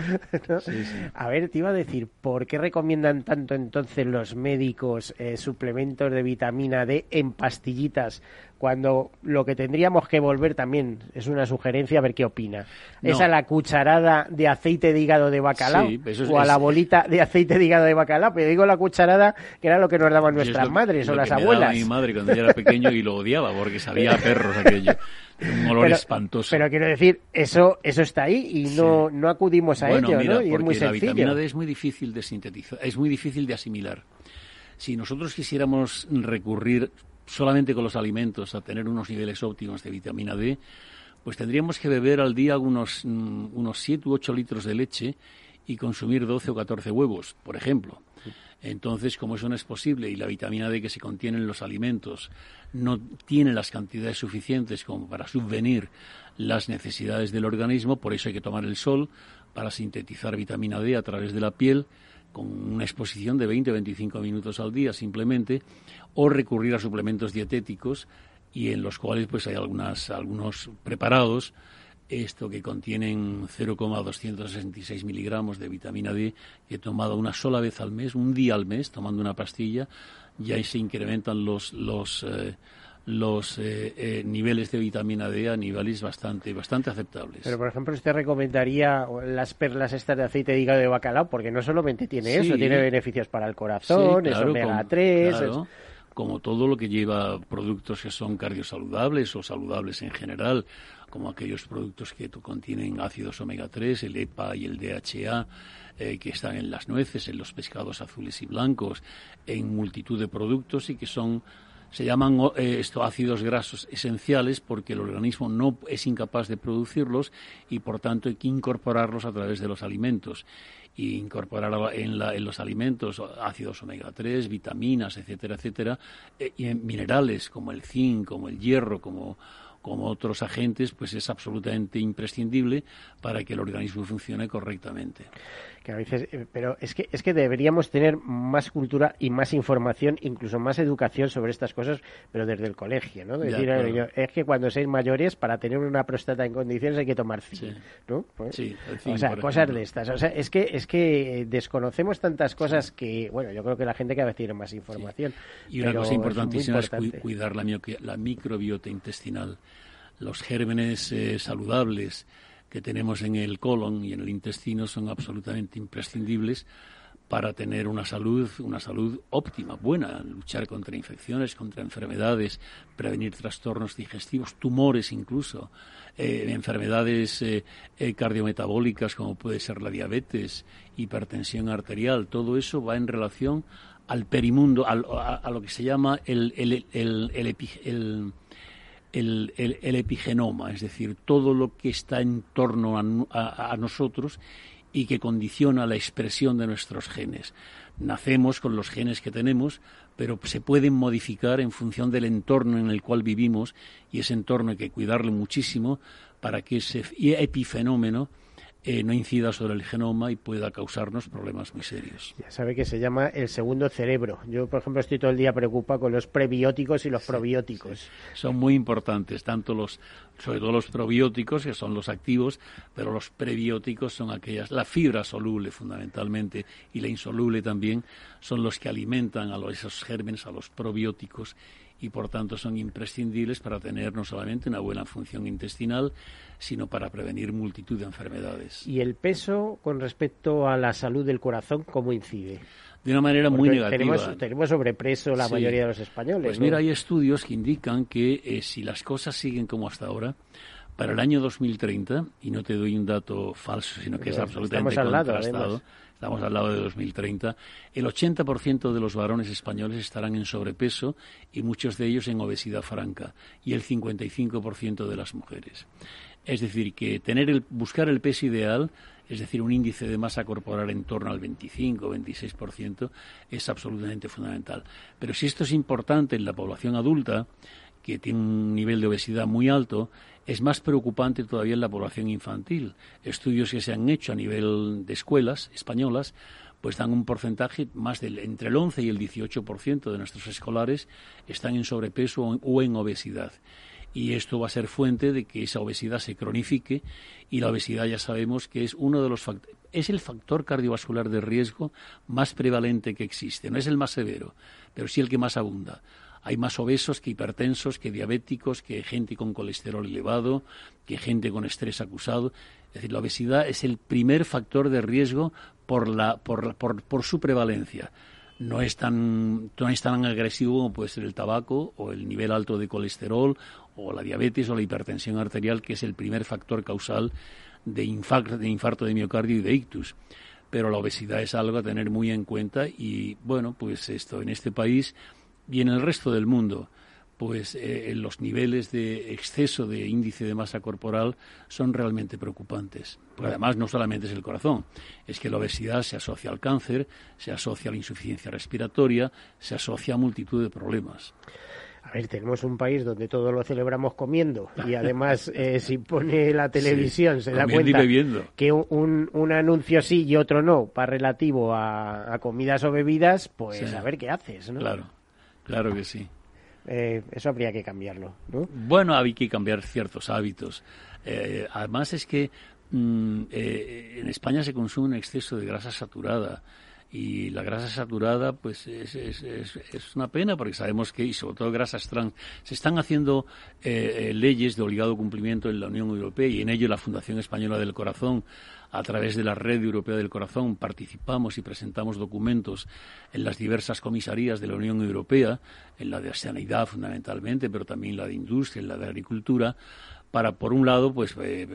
A ver, te iba a decir, ¿por qué recomiendan tanto entonces los médicos eh, suplementos de vitamina D en pastillitas cuando lo que tendríamos que volver también es una sugerencia, a ver qué opina. ¿Es a la cucharada de aceite de hígado de bacalao o a la bolita de aceite de hígado de bacalao? Pero digo la cucharada, que era lo que nos daban nuestras madres o las que abuelas. Me daba mi madre cuando yo era pequeño y lo odiaba porque sabía a perros aquello. Un olor espantoso. Pero quiero decir, eso eso está ahí y no, no acudimos a ello, ¿no? Y es muy la sencillo. vitamina D es muy difícil de sintetizar, es muy difícil de asimilar. Si nosotros quisiéramos recurrir solamente con los alimentos a tener unos niveles óptimos de vitamina D, pues tendríamos que beber al día unos, mm, unos 7 u 8 litros de leche y consumir 12 o 14 huevos, por ejemplo. Entonces, como eso no es posible y la vitamina D que se contiene en los alimentos no tiene las cantidades suficientes como para subvenir las necesidades del organismo, por eso hay que tomar el sol para sintetizar vitamina D a través de la piel con una exposición de 20-25 minutos al día simplemente, o recurrir a suplementos dietéticos y en los cuales pues hay algunas, algunos preparados esto que contienen 0,266 miligramos de vitamina D que he tomado una sola vez al mes, un día al mes, tomando una pastilla, y ahí se incrementan los, los eh, los eh, eh, niveles de vitamina D a niveles bastante, bastante aceptables. Pero, por ejemplo, usted recomendaría las perlas estas de aceite de hígado de bacalao, porque no solamente tiene eso, tiene beneficios para el corazón, es omega 3... como todo lo que lleva productos que son cardiosaludables o saludables en general, como aquellos productos que contienen ácidos omega 3, el EPA y el DHA, eh, que están en las nueces, en los pescados azules y blancos, en multitud de productos y que son se llaman eh, estos ácidos grasos esenciales porque el organismo no es incapaz de producirlos y por tanto hay que incorporarlos a través de los alimentos y incorporar en, los alimentos ácidos omega 3, vitaminas, etcétera, etcétera, eh, y en minerales como el zinc, como el hierro, como como otros agentes, pues es absolutamente imprescindible para que el organismo funcione correctamente. Que a veces, eh, pero es que es que deberíamos tener más cultura y más información, incluso más educación sobre estas cosas, pero desde el colegio, ¿no? decir, es que cuando seáis mayores, para tener una próstata en condiciones hay que tomar zinc, ¿no? Pues, sí, o sea, cosas de estas. O sea, es que es que desconocemos tantas cosas que, bueno, yo creo que la gente cada vez tiene más información. Y una cosa importantísima es, cuidar la, la microbiota intestinal los gérmenes eh, saludables que tenemos en el colon y en el intestino son absolutamente imprescindibles para tener una salud, una salud óptima, buena, luchar contra infecciones, contra enfermedades, prevenir trastornos digestivos, tumores incluso, eh, enfermedades eh, cardiometabólicas como puede ser la diabetes, hipertensión arterial, todo eso va en relación al perimundo, a, lo que se llama el, el, el, el el, epigenoma, es decir, todo lo que está en torno a, nosotros y que condiciona la expresión de nuestros genes. Nacemos con los genes que tenemos, pero se pueden modificar en función del entorno en el cual vivimos y ese entorno hay que cuidarle muchísimo para que ese epifenómeno eh, no incida sobre el genoma y pueda causarnos problemas muy serios. Ya sabe que se llama el segundo cerebro. Yo, por ejemplo, estoy todo el día preocupado con los prebióticos y los probióticos. Son muy importantes, tanto los, sobre todo los probióticos, que son los activos, pero los prebióticos son aquellas, la fibra soluble fundamentalmente y la insoluble también, son los que alimentan a los, esos gérmenes, a los probióticos y por tanto son imprescindibles para tener no solamente una buena función intestinal, sino para prevenir multitud de enfermedades. ¿Y el peso con respecto a la salud del corazón cómo incide? De una manera muy negativa. Tenemos, sobrepreso la mayoría de los españoles. Pues mira, hay estudios que indican que eh, si las cosas siguen como hasta ahora, para el año 2030, y no te doy un dato falso, sino que es absolutamente contrastado, estamos al lado de 2030, el 80% de los varones españoles estarán en sobrepeso y muchos de ellos en obesidad franca y el 55% de las mujeres. Es decir, que tener el, buscar el peso ideal, es decir, un índice de masa corporal en torno al 25 o 26%, es absolutamente fundamental. Pero si esto es importante en la población adulta, que tiene un nivel de obesidad muy alto, es más preocupante todavía en la población infantil. Estudios que se han hecho a nivel de escuelas españolas pues dan un porcentaje más del entre el 11 y el 18% de nuestros escolares están en sobrepeso o en obesidad. Y esto va a ser fuente de que esa obesidad se cronifique y la obesidad ya sabemos que es uno de los es el factor cardiovascular de riesgo más prevalente que existe. No es el más severo, pero sí el que más abunda. Hay más obesos que hipertensos, que diabéticos, que gente con colesterol elevado, que gente con estrés acusado. Es decir, la obesidad es el primer factor de riesgo por, la, por, por, su prevalencia. No es, tan, no es tan agresivo como puede ser el tabaco o el nivel alto de colesterol o la diabetes o la hipertensión arterial, que es el primer factor causal de infarto, de infarto de miocardio y de ictus. Pero la obesidad es algo a tener muy en cuenta y, bueno, pues esto en este país y en el resto del mundo, pues eh, los niveles de exceso de índice de masa corporal son realmente preocupantes. Porque además no solamente es el corazón, es que la obesidad se asocia al cáncer, se asocia a la insuficiencia respiratoria, se asocia a multitud de problemas. A ver, tenemos un país donde todo lo celebramos comiendo y además eh, si pone la televisión se da cuenta que un, un, anuncio sí y otro no para relativo a, comidas o bebidas, pues a ver qué haces, ¿no? Claro. Claro que sí. Eh, eso habría que cambiarlo, ¿no? Bueno, hay que cambiar ciertos hábitos. Eh, además es que mm, eh, en España se consume un exceso de grasa saturada y la grasa saturada pues es, es, es, una pena porque sabemos que y sobre todo grasas trans se están haciendo leyes de obligado cumplimiento en la Unión Europea y en ello la Fundación Española del Corazón a través de la Red Europea del Corazón participamos y presentamos documentos en las diversas comisarías de la Unión Europea, en la de sanidad fundamentalmente, pero también la de industria, en la de agricultura, para, por un lado, pues eh,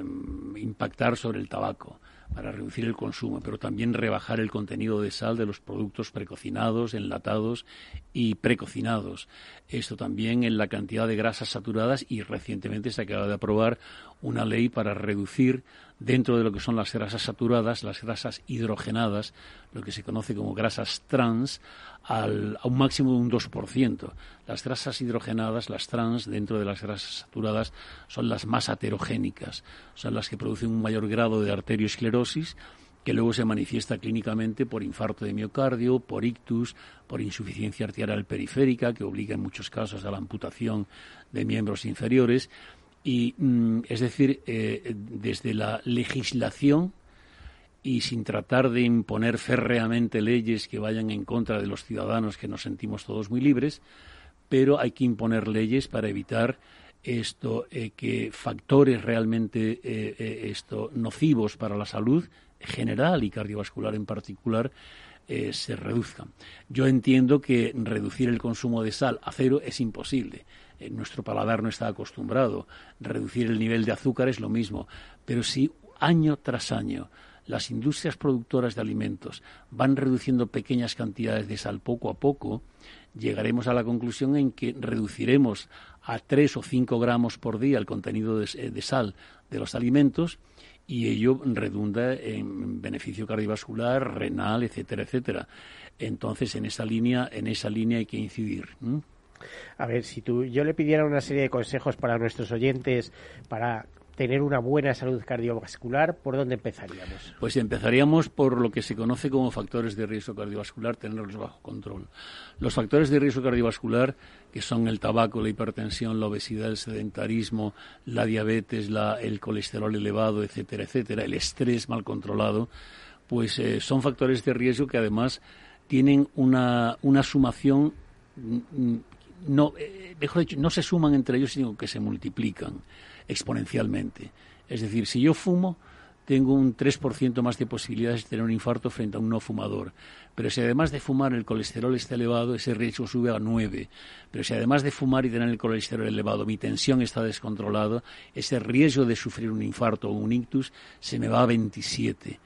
impactar sobre el tabaco para reducir el consumo, pero también rebajar el contenido de sal de los productos precocinados, enlatados y precocinados. Esto también en la cantidad de grasas saturadas y recientemente se acaba de aprobar una ley para reducir dentro de lo que son las grasas saturadas, las grasas hidrogenadas, lo que se conoce como grasas trans, al, a un máximo de un 2%. Las grasas hidrogenadas, las trans, dentro de las grasas saturadas, son las más aterogénicas, son las que producen un mayor grado de arteriosclerosis que luego se manifiesta clínicamente por infarto de miocardio, por ictus, por insuficiencia arterial periférica, que obliga en muchos casos a la amputación de miembros inferiores. Y, mm, es decir, eh, desde la legislación y sin tratar de imponer férreamente leyes que vayan en contra de los ciudadanos que nos sentimos todos muy libres, pero hay que imponer leyes para evitar esto eh, que factores realmente eh, eh, esto nocivos para la salud general y cardiovascular en particular se reduzcan. Yo entiendo que reducir el consumo de sal a cero es imposible. nuestro paladar no está acostumbrado. Reducir el nivel de azúcar es lo mismo. Pero si año tras año las industrias productoras de alimentos van reduciendo pequeñas cantidades de sal poco a poco, llegaremos a la conclusión en que reduciremos a 3 o 5 gramos por día el contenido de, sal de los alimentos y ello redunda en beneficio cardiovascular, renal, etcétera, etcétera. Entonces, en esa línea, en esa línea hay que incidir. A ver, si tú, yo le pidiera una serie de consejos para nuestros oyentes para tener una buena salud cardiovascular, ¿por dónde empezaríamos? Pues empezaríamos por lo que se conoce como factores de riesgo cardiovascular, tenerlos bajo control. Los factores de riesgo cardiovascular, que son el tabaco, la hipertensión, la obesidad, el sedentarismo, la diabetes, el colesterol elevado, etcétera, etcétera, el estrés mal controlado, pues eh, son factores de riesgo que además tienen una, una sumación mm, mm, no, eh, mejor dicho, no se suman entre ellos, sino que se multiplican exponencialmente. Es decir, si yo fumo, tengo un 3% más de posibilidades de tener un infarto frente a un no fumador. Pero si además de fumar el colesterol está elevado, ese riesgo sube a 9. Pero si además de fumar y tener el colesterol elevado, mi tensión está descontrolada, ese riesgo de sufrir un infarto o un ictus se me va a 27.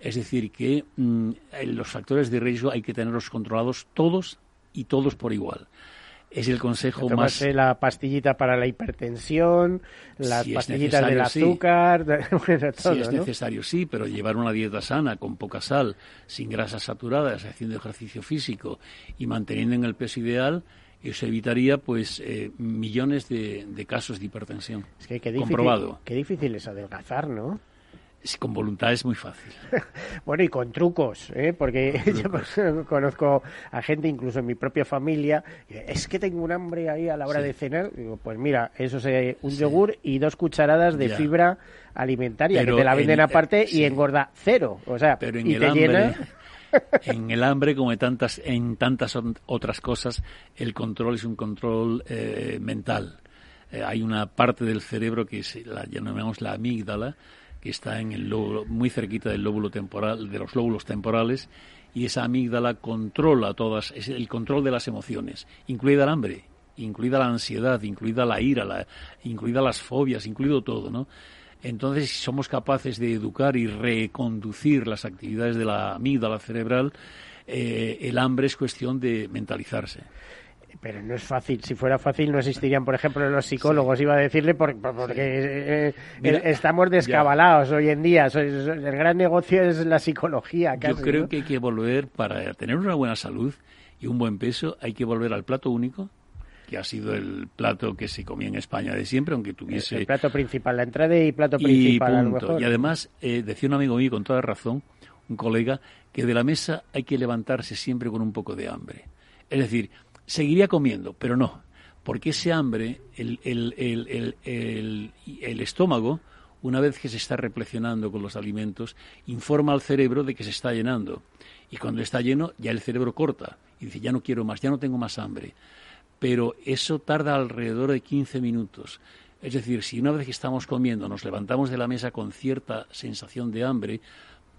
Es decir, que mm, los factores de riesgo hay que tenerlos controlados todos y todos por igual es el consejo más... la pastillita para la hipertensión, las pastillitas del azúcar, Si es necesario, sí, pero llevar una dieta sana, con poca sal, sin grasas saturadas, haciendo ejercicio físico y manteniendo en el peso ideal, eso evitaría pues eh, millones de, casos de hipertensión. Es que qué comprobado. Qué difícil es adelgazar, ¿no? Con voluntad es muy fácil. bueno, y con trucos, ¿eh? porque yo conozco a gente, incluso en mi propia familia, es que tengo un hambre ahí a la hora de cenar. Digo, pues mira, eso es un yogur y dos cucharadas de fibra alimentaria, que te la venden aparte y engorda cero. O sea, Pero en y el te hambre, llena... en el hambre, como en tantas, en tantas otras cosas, el control es un control eh, mental. Eh, hay una parte del cerebro que se la llamamos la amígdala, está en el lóbulo, muy cerquita del lóbulo temporal, de los lóbulos temporales, y esa amígdala controla todas, es el control de las emociones, incluida el hambre, incluida la ansiedad, incluida la ira, la, incluida las fobias, incluido todo, ¿no? Entonces, si somos capaces de educar y reconducir las actividades de la amígdala cerebral, eh, el hambre es cuestión de mentalizarse pero no es fácil. Si fuera fácil, no existirían, por ejemplo, los psicólogos. Iba a decirle porque, eh, eh, estamos descabalados hoy en día. El gran negocio es la psicología. Yo creo que hay que volver, para tener una buena salud y un buen peso, hay que volver al plato único que ha sido el plato que se comía en España de siempre, aunque tuviese... El plato principal, la entrada y plato principal. Y, y además, eh, decía un amigo mío con toda razón, un colega, que de la mesa hay que levantarse siempre con un poco de hambre. Es decir, seguiría comiendo, pero no, porque ese hambre, el, el, el, estómago, una vez que se está replecionando con los alimentos, informa al cerebro de que se está llenando. Y cuando está lleno, ya el cerebro corta y dice, ya no quiero más, ya no tengo más hambre. Pero eso tarda alrededor de 15 minutos. Es decir, si una vez que estamos comiendo nos levantamos de la mesa con cierta sensación de hambre,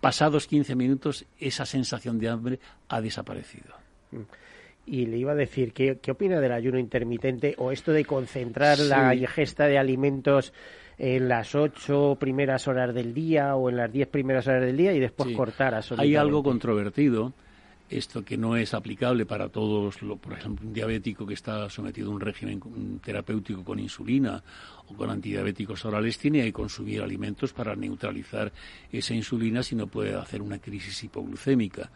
pasados 15 minutos esa sensación de hambre ha desaparecido. Mm y le iba a decir, ¿qué, qué opina del ayuno intermitente o esto de concentrar la ingesta de alimentos en las ocho primeras horas del día o en las diez primeras horas del día y después cortar Hay algo controvertido, esto que no es aplicable para todos, por ejemplo, un diabético que está sometido a un régimen terapéutico con insulina o con antidiabéticos orales tiene que consumir alimentos para neutralizar esa insulina si no puede hacer una crisis hipoglucémica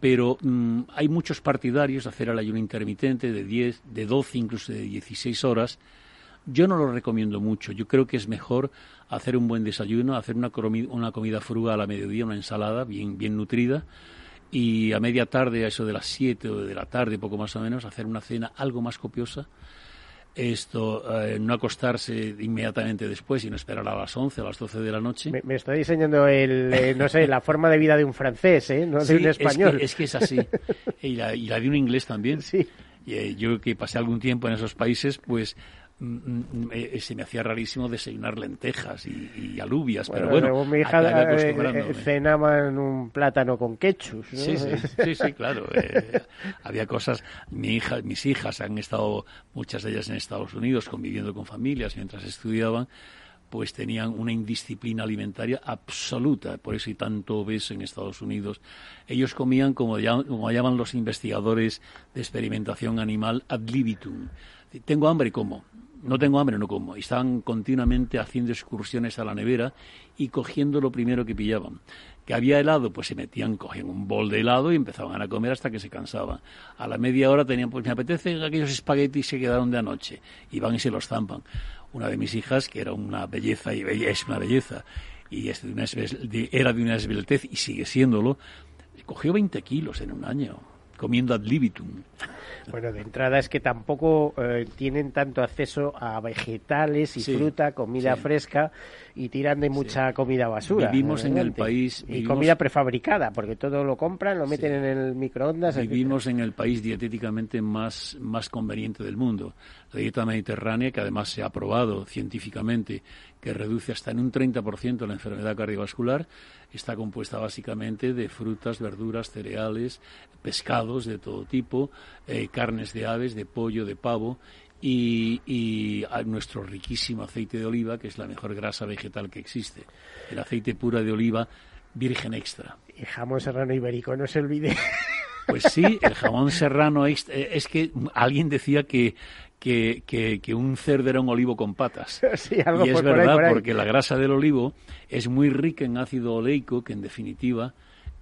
pero mm, hay muchos partidarios de hacer el ayuno intermitente de 10, de 12, incluso de 16 horas. Yo no lo recomiendo mucho. Yo creo que es mejor hacer un buen desayuno, hacer una, una comida frugal a mediodía, una ensalada bien, bien nutrida, y a media tarde, a eso de las 7 o de la tarde, poco más o menos, hacer una cena algo más copiosa, esto, eh, no acostarse inmediatamente después, sino esperar a las 11, a las 12 de la noche. Me, estoy diseñando, el, eh, no sé, la forma de vida de un francés, ¿eh? no de un español. Es que es, así. y, la, y la de un inglés también. Sí. Y, yo que pasé algún tiempo en esos países, pues eh, se me hacía rarísimo desayunar lentejas y, alubias, pero bueno, mi hija eh, eh, cenaban un plátano con ketchup. Sí, sí, sí, claro. había cosas, mi hija, mis hijas han estado, muchas de ellas en Estados Unidos, conviviendo con familias mientras estudiaban, pues tenían una indisciplina alimentaria absoluta, por eso hay tanto obeso en Estados Unidos. Ellos comían, como, como llaman los investigadores de experimentación animal, ad libitum. Tengo hambre, ¿cómo? No tengo hambre, no como. Y estaban continuamente haciendo excursiones a la nevera y cogiendo lo primero que pillaban. Que había helado, pues se metían, cogían un bol de helado y empezaban a comer hasta que se cansaban. A la media hora tenían, pues me apetece aquellos espaguetis que quedaron de anoche. Y van y se los zampan. Una de mis hijas, que era una belleza y es una belleza, y es era de una esbeltez y sigue siéndolo, cogió 20 kilos en un año comiendo ad libitum. Bueno, de entrada es que tampoco eh, tienen tanto acceso a vegetales y fruta, comida fresca y tiran de mucha comida basura. Vivimos en el país... Y comida prefabricada, porque todo lo compran, lo meten en el microondas. Vivimos en el país dietéticamente más, más conveniente del mundo. La dieta mediterránea, que además se ha probado científicamente que reduce hasta en un 30% la enfermedad cardiovascular, está compuesta básicamente de frutas, verduras, cereales, pescados de todo tipo, eh, carnes de aves, de pollo, de pavo y, y nuestro riquísimo aceite de oliva, que es la mejor grasa vegetal que existe. El aceite pura de oliva virgen extra. Y jamón serrano ibérico, no se olvide. Pues sí, el jamón serrano extra, eh, es que alguien decía que que, que, un cerdo era un olivo con patas. y es verdad, porque la grasa del olivo es muy rica en ácido oleico, que en definitiva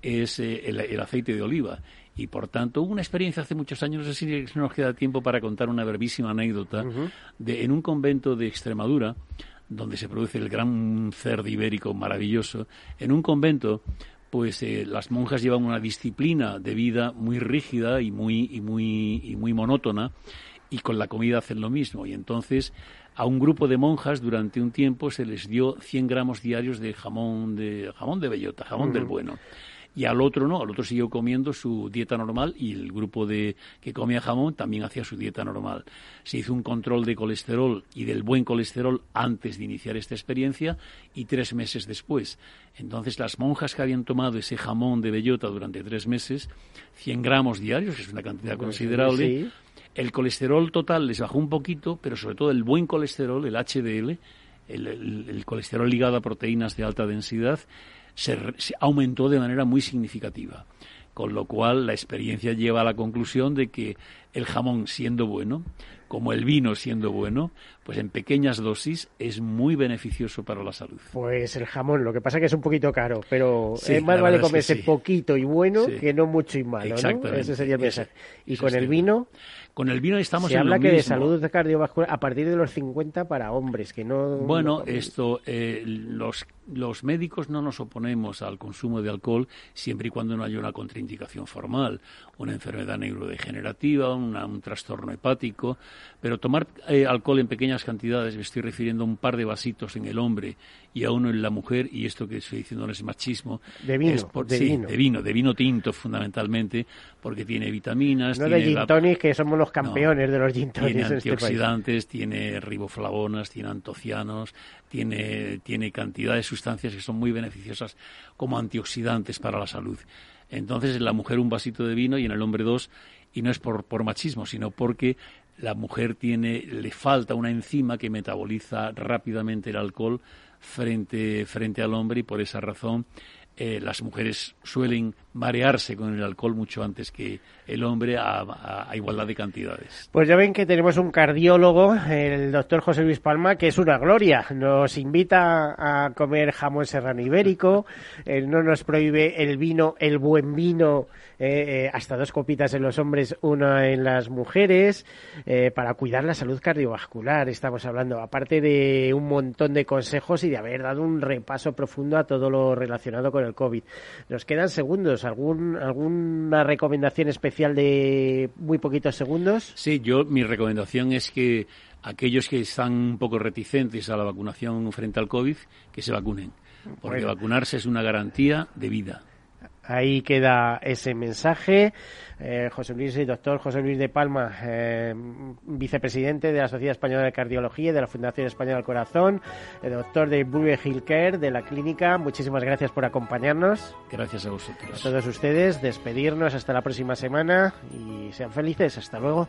es eh, el, aceite de oliva. Y por tanto, hubo una experiencia hace muchos años, no sé si nos queda tiempo para contar una brevísima anécdota, de, en un convento de Extremadura, donde se produce el gran cerdo ibérico maravilloso, en un convento pues eh, las monjas llevan una disciplina de vida muy rígida y muy y muy y muy monótona y con la comida hacen lo mismo. Y entonces a un grupo de monjas durante un tiempo se les dio 100 gramos diarios de jamón de, jamón de bellota, jamón del bueno. Y al otro no, al otro siguió comiendo su dieta normal y el grupo de que comía jamón también hacía su dieta normal. Se hizo un control de colesterol y del buen colesterol antes de iniciar esta experiencia y tres meses después. Entonces las monjas que habían tomado ese jamón de bellota durante tres meses, 100 gramos diarios, que es una cantidad considerable, el colesterol total les bajó un poquito, pero sobre todo el buen colesterol, el HDL, el, colesterol ligado a proteínas de alta densidad, se, aumentó de manera muy significativa. Con lo cual, la experiencia lleva a la conclusión de que el jamón, siendo bueno, como el vino siendo bueno, pues en pequeñas dosis es muy beneficioso para la salud. Pues el jamón, lo que pasa es que es un poquito caro, pero es más vale comerse poquito y bueno que no mucho y malo, ¿no? Ese sería el mensaje. Y con el vino, con el vino estamos Se en habla que de salud cardiovascular a partir de los 50 para hombres, que no... Bueno, esto, eh, los, los médicos no nos oponemos al consumo de alcohol siempre y cuando no haya una contraindicación formal, una enfermedad neurodegenerativa, un trastorno hepático, pero tomar eh, alcohol en pequeñas cantidades, me estoy refiriendo a un par de vasitos en el hombre y a uno en la mujer, y esto que estoy diciendo no es machismo. De vino, de, vino. de vino. de vino tinto fundamentalmente, porque tiene vitaminas. No tiene de gin que somos los campeones de los gin Tiene este antioxidantes, tiene riboflavonas, tiene antocianos, tiene, tiene cantidad de que son muy beneficiosas como antioxidantes para la salud. Entonces, en la mujer un vasito de vino y en el hombre dos, y no es por, por machismo, sino porque la mujer tiene, le falta una enzima que metaboliza rápidamente el alcohol frente, frente al hombre y por esa razón eh, las mujeres suelen marearse con el alcohol mucho antes que el hombre a, igualdad de cantidades. Pues ya ven que tenemos un cardiólogo, el doctor José Luis Palma, que es una gloria. Nos invita a comer jamón serrano ibérico, no nos prohíbe el vino, el buen vino, eh, eh, hasta dos copitas en los hombres, una en las mujeres, para cuidar la salud cardiovascular. Estamos hablando, aparte de un montón de consejos y de haber dado un repaso profundo a todo lo relacionado con el COVID. Nos quedan segundos. ¿Algún, ¿Alguna recomendación especial de muy poquitos segundos? Sí, yo mi recomendación es que aquellos que están un poco reticentes a la vacunación frente al COVID, que se vacunen. Porque vacunarse es una garantía de vida. Ahí queda ese mensaje. Eh, José Luis, doctor José Luis de Palma, eh, vicepresidente de la Sociedad Española de Cardiología y de la Fundación Española del Corazón, el doctor de Burger Hill Care de la clínica. Muchísimas gracias por acompañarnos. Gracias a vosotros. A todos ustedes, despedirnos hasta la próxima semana y sean felices. Hasta luego.